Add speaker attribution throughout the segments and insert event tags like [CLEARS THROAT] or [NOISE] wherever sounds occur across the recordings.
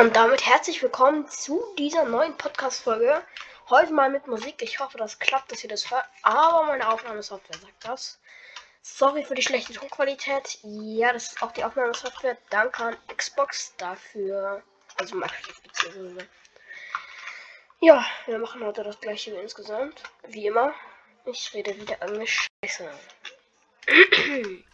Speaker 1: Und damit herzlich willkommen zu dieser neuen Podcast-Folge. Heute mal mit Musik. Ich hoffe, das klappt, dass ihr das hört. Aber meine Aufnahmesoftware sagt das. Sorry für die schlechte Tonqualität. Ja, das ist auch die Aufnahmesoftware. Danke an Xbox dafür. Also Microsoft beziehungsweise. Ja, wir machen heute das gleiche wie insgesamt. Wie immer. Ich rede wieder Englisch. Scheiße. [CLEARS THROAT]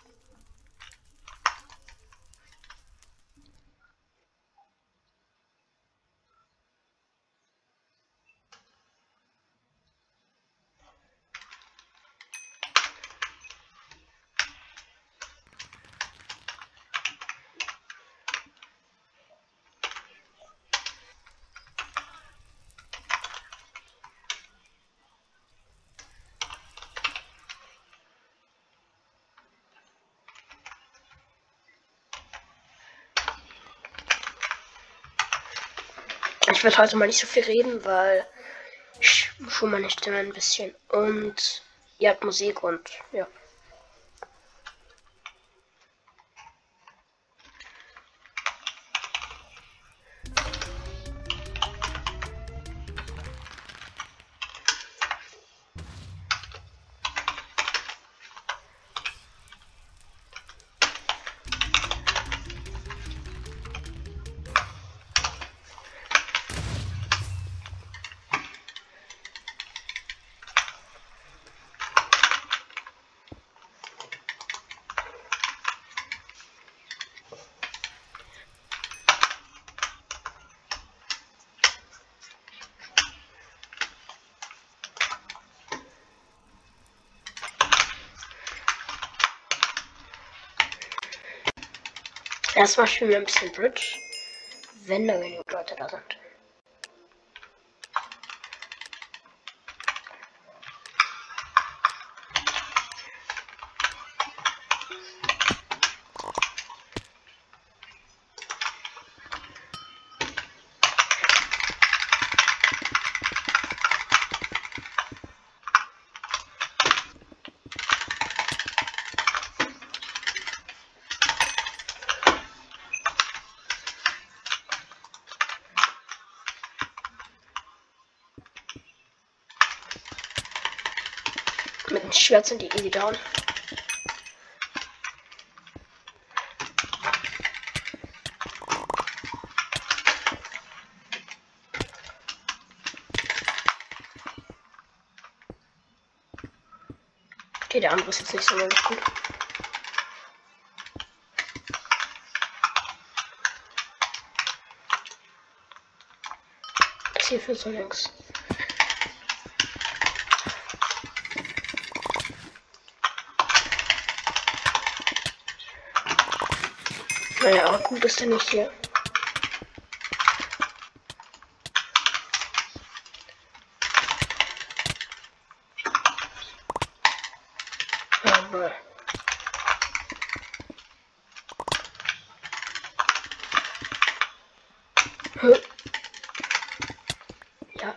Speaker 1: Ich werde heute mal nicht so viel reden, weil ich schon meine Stimme ein bisschen und ihr habt Musik und ja. Erstmal spielen wir ein bisschen Bridge, wenn da genug Leute da sind. Mit dem Schwert sind die easy down. Okay, der andere ist jetzt nicht so gut. Ziel für so links. Naja, gut ist er nicht hier. Aber. Hä? Ja.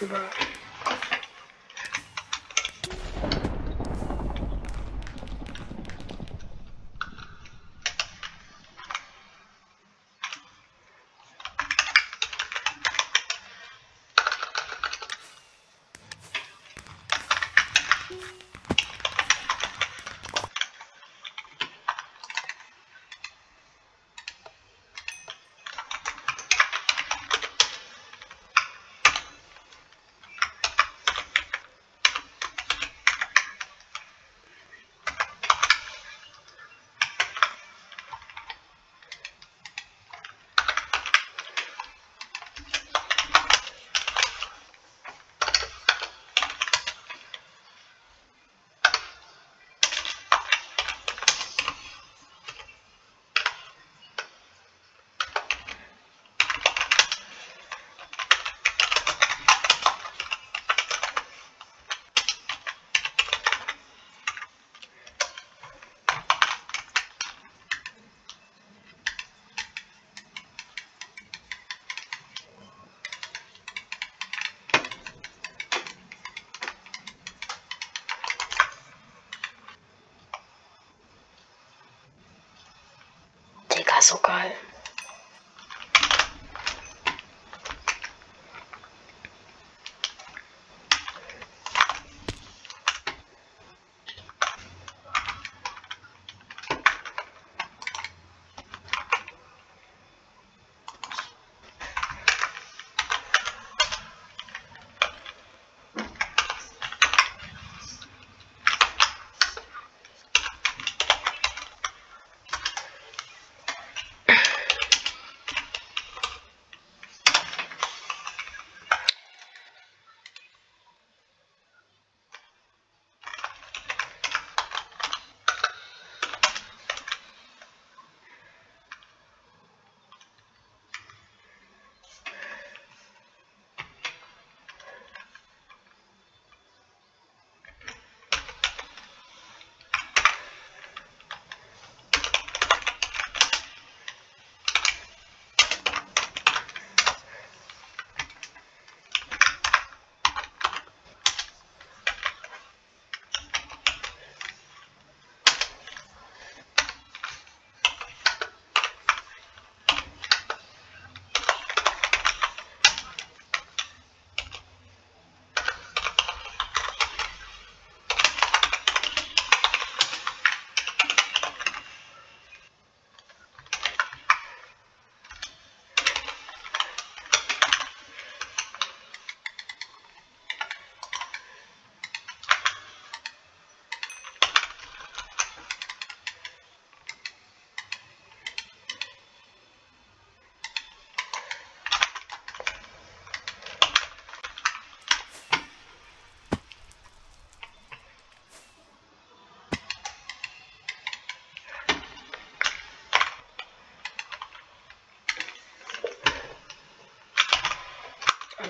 Speaker 1: Über. so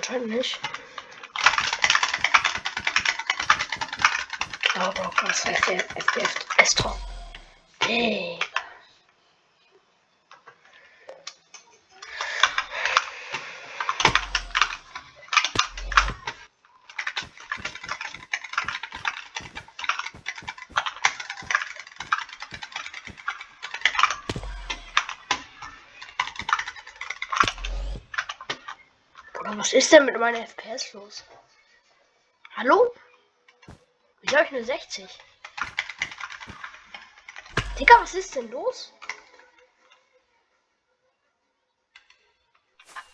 Speaker 1: Anscheinend nicht. Aber oh, das FPS drauf. Hey. Was ist denn mit meiner FPS los? Hallo? Wieso habe ich nur 60? Digga, was ist denn los?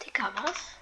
Speaker 1: Digga, was?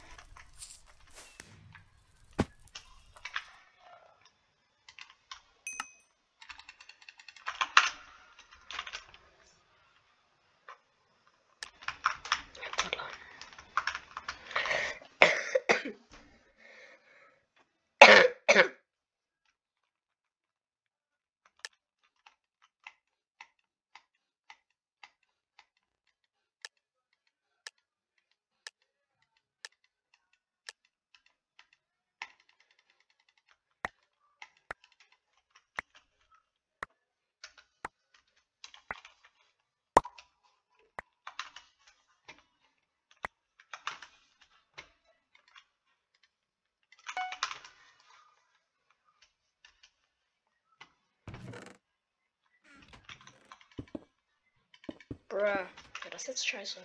Speaker 1: Bruh. Ja, das jetzt scheiße.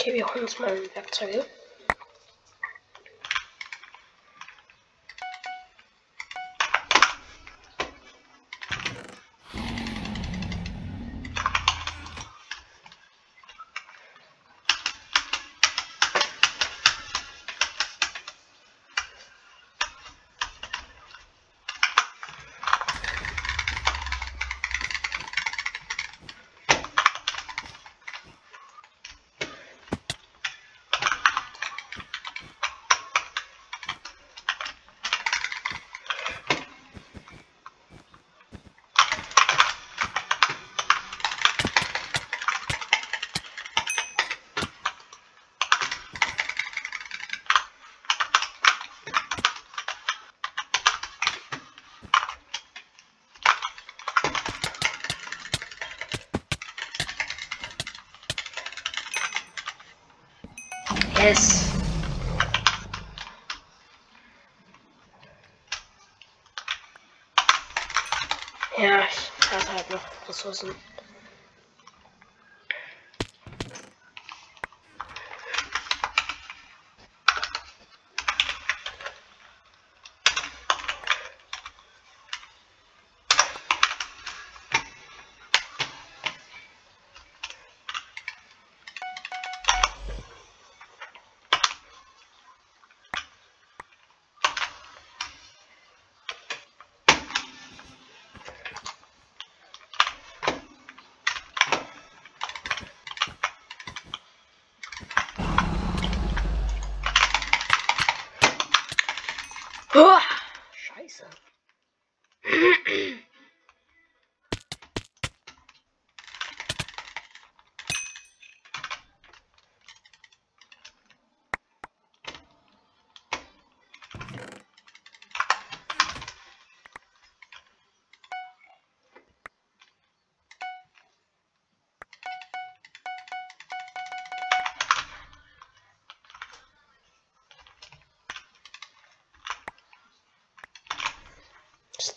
Speaker 1: Okay, wir holen uns mal Werkzeuge. Yes. Ja, ich habe halt noch Ressourcen.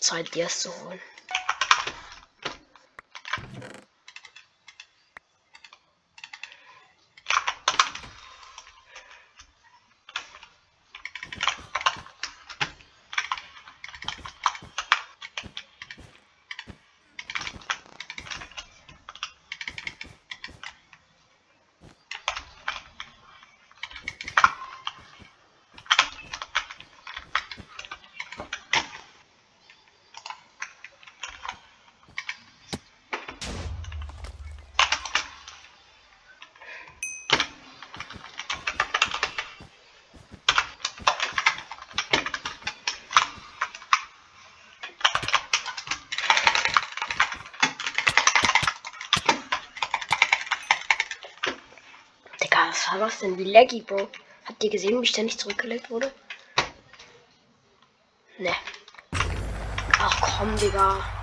Speaker 1: Zeit, dir zu holen. Digga, was denn? Wie laggy, Bro. Habt ihr gesehen, wie ständig zurückgelegt wurde? Ne. Ach komm, Digga.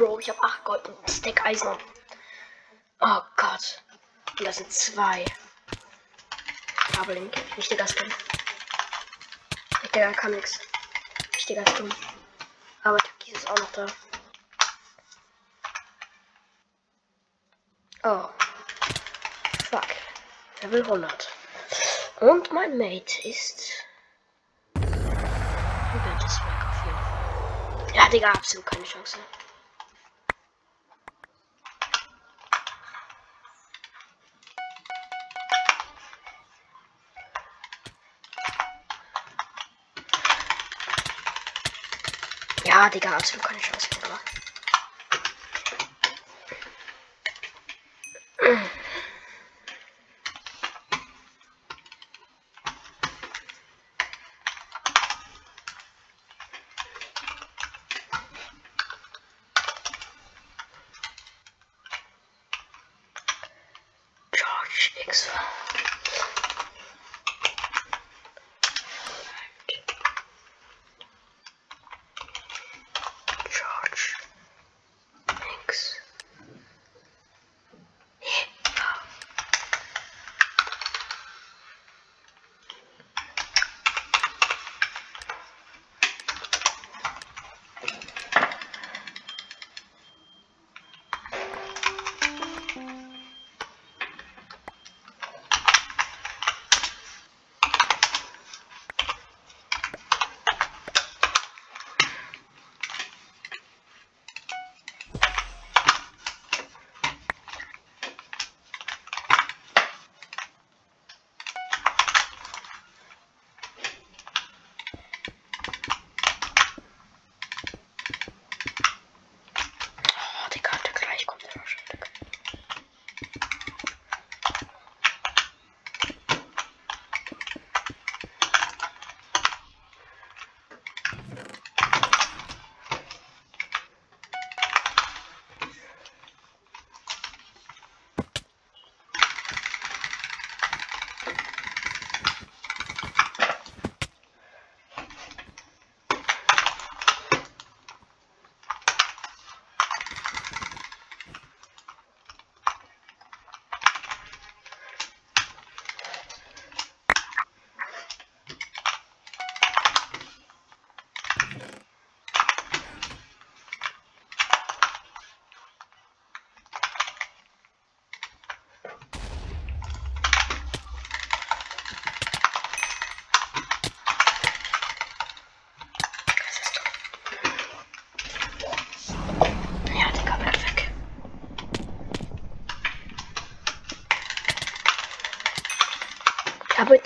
Speaker 1: Bro, ich habe 8 Gold und ein Stack Eisen. Oh Gott. Und das sind zwei. Double Wichtiger Skin. Der kann nix. Wichtiger Skin. Aber Türkis ist auch noch da. Oh. Fuck. Level 100. Und mein Mate ist. Ja, Digga, absolut keine Chance. Ja, Digga, absolut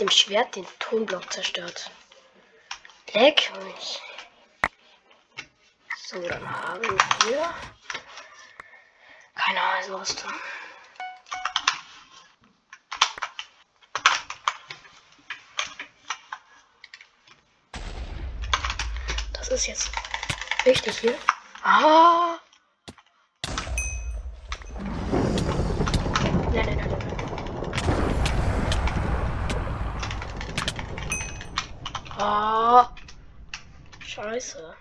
Speaker 1: dem Schwert den Tonblock zerstört. Leck mich. So, dann haben wir keine Eisenrüstung. Das ist jetzt wichtig hier. Ah! Nein, nein, nein, nein. Ah! Scheiße.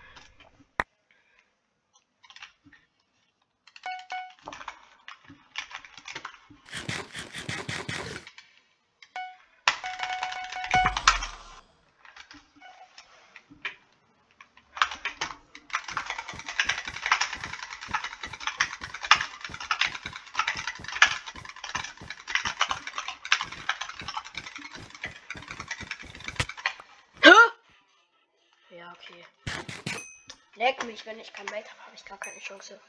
Speaker 1: Hä? Ja, okay. Leck mich, wenn ich kein Mate habe, habe ich gar keine Chance.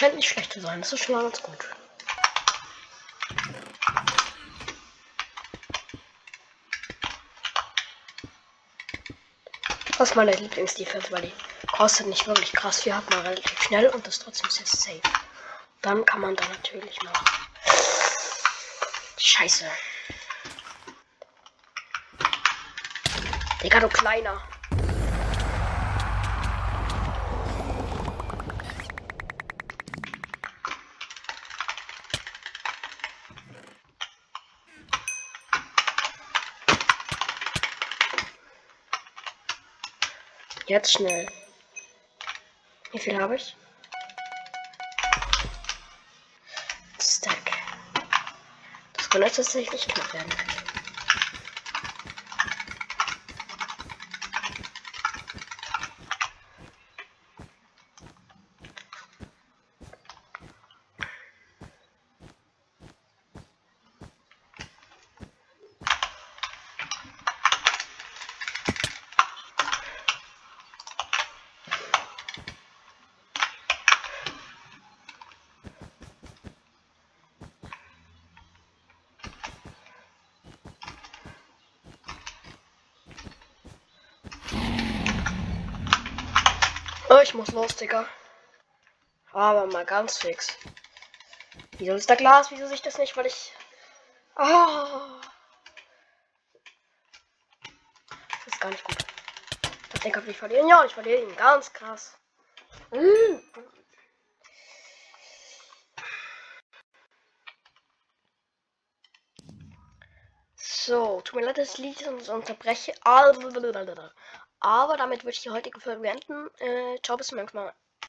Speaker 1: Scheint nicht schlecht zu sein. Das ist schon mal ganz gut. Das ist meine Lieblingsdefense, weil die kostet nicht wirklich krass viel, hat man relativ schnell und ist trotzdem sehr safe. Dann kann man da natürlich noch. Scheiße. Digga, du Kleiner. Jetzt schnell. Wie viel habe ich? Stack. Das kann jetzt tatsächlich knapp werden. Oh, ich muss los, Digga. Aber mal ganz fix. Wieso ist da Glas? Wieso sehe ich das nicht? Weil ich. Ah. Das ist gar nicht gut. Ich denke, ich verlieren. Ja, ich verliere ihn. Ganz krass. Mm. So, tut mir leid, dass ich Lied unterbreche. Aber damit würde ich die heutige Folge beenden. Äh, ciao, bis zum nächsten Mal.